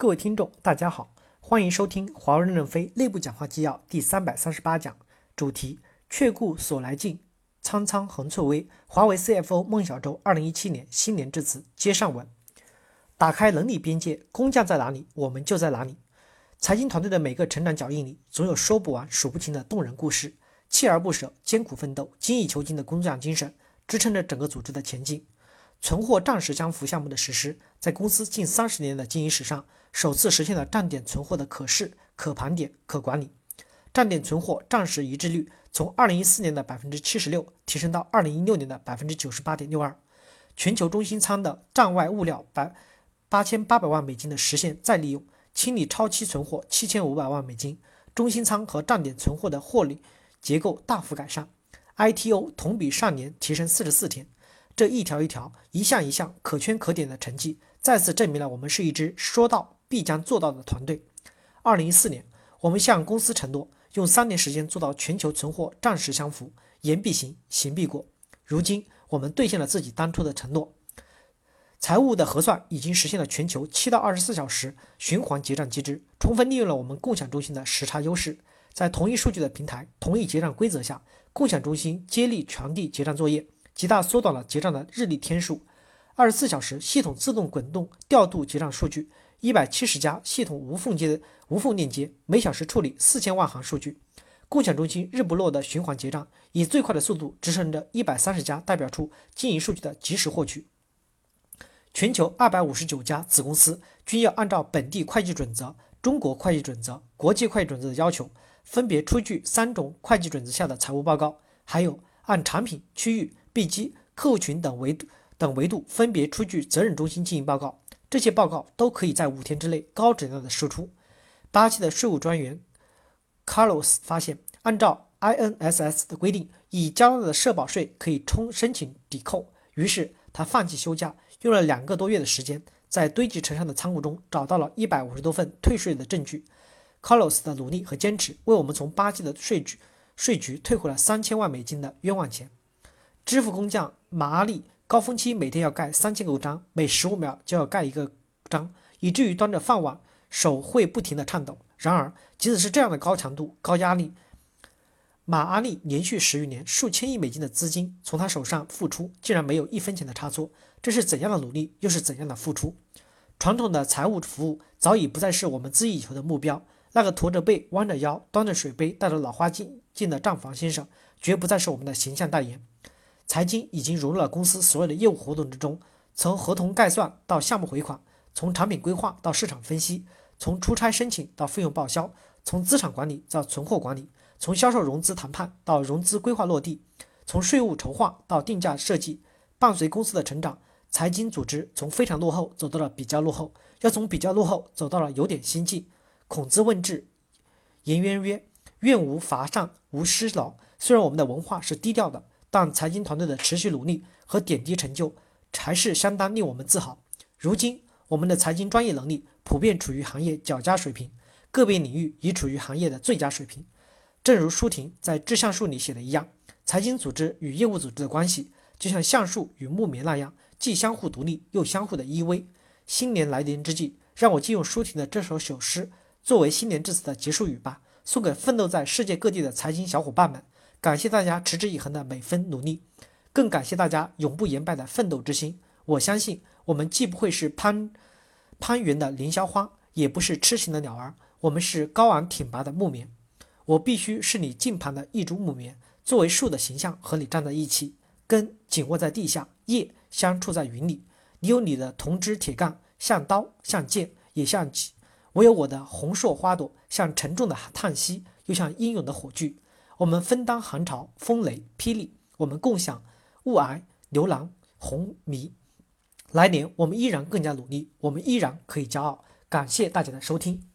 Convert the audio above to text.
各位听众，大家好，欢迎收听华为任正非内部讲话纪要第三百三十八讲，主题：却顾所来径，苍苍横翠微。华为 CFO 孟小舟二零一七年新年致辞接上文，打开能力边界，工匠在哪里，我们就在哪里。财经团队的每个成长脚印里，总有说不完、数不清的动人故事。锲而不舍、艰苦奋斗、精益求精的工匠精神，支撑着整个组织的前进。存货账实相符项目的实施，在公司近三十年的经营史上，首次实现了站点存货的可视、可盘点、可管理。站点存货账实一致率从二零一四年的百分之七十六提升到二零一六年的百分之九十八点六二。全球中心仓的站外物料百八千八百万美金的实现再利用，清理超期存货七千五百万美金。中心仓和站点存货的获利结构大幅改善，ITO 同比上年提升四十四天。这一条一条、一项一项可圈可点的成绩，再次证明了我们是一支说到必将做到的团队。二零一四年，我们向公司承诺，用三年时间做到全球存货账实相符，言必行，行必果。如今，我们兑现了自己当初的承诺。财务的核算已经实现了全球七到二十四小时循环结账机制，充分利用了我们共享中心的时差优势。在同一数据的平台、同一结账规则下，共享中心接力传递结账作业。极大缩短了结账的日历天数，二十四小时系统自动滚动调度结账数据，一百七十家系统无缝接无缝链接，每小时处理四千万行数据。共享中心日不落的循环结账，以最快的速度支撑着一百三十家代表处经营数据的及时获取。全球二百五十九家子公司均要按照本地会计准则、中国会计准则、国际会计准则的要求，分别出具三种会计准则下的财务报告，还有按产品区域。B 机、客户群等维度等维度分别出具责任中心经营报告，这些报告都可以在五天之内高质量的输出。巴西的税务专员 Carlos 发现，按照 INSS 的规定，已交纳的社保税可以充申请抵扣。于是他放弃休假，用了两个多月的时间，在堆积成山的仓库中找到了一百五十多份退税的证据。Carlos 的努力和坚持，为我们从巴西的税局税局退回了三千万美金的冤枉钱。支付工匠马阿力高峰期每天要盖三千个章，每十五秒就要盖一个章，以至于端着饭碗手会不停地颤抖。然而，即使是这样的高强度、高压力，马阿力连续十余年数千亿美金的资金从他手上付出，竟然没有一分钱的差错。这是怎样的努力，又是怎样的付出？传统的财务服务早已不再是我们恣意以求的目标。那个驼着背、弯着腰、端着水杯、戴着老花镜镜的账房先生，绝不再是我们的形象代言。财经已经融入了公司所有的业务活动之中，从合同概算到项目回款，从产品规划到市场分析，从出差申请到费用报销，从资产管理到存货管理，从销售融资谈判到融资规划落地，从税务筹划到定价设计。伴随公司的成长，财经组织从非常落后走到了比较落后，要从比较落后走到了有点先进。孔子问智，颜渊曰：“愿无伐善，无失劳。”虽然我们的文化是低调的。但财经团队的持续努力和点滴成就，还是相当令我们自豪。如今，我们的财经专业能力普遍处于行业较佳水平，个别领域已处于行业的最佳水平。正如舒婷在《志向树》里写的一样，财经组织与业务组织的关系，就像橡树与木棉那样，既相互独立又相互的依偎。新年来临之际，让我借用舒婷的这首小诗作为新年致辞的结束语吧，送给奋斗在世界各地的财经小伙伴们。感谢大家持之以恒的每分努力，更感谢大家永不言败的奋斗之心。我相信，我们既不会是攀攀援的凌霄花，也不是痴情的鸟儿，我们是高昂挺拔的木棉。我必须是你近旁的一株木棉，作为树的形象和你站在一起，根紧握在地下，叶相触在云里。你有你的铜枝铁干，像刀，像剑，也像戟；我有我的红硕花朵，像沉重的叹息，又像英勇的火炬。我们分担寒潮、风雷、霹雳，我们共享雾霭、牛郎、红霓。来年我们依然更加努力，我们依然可以骄傲。感谢大家的收听。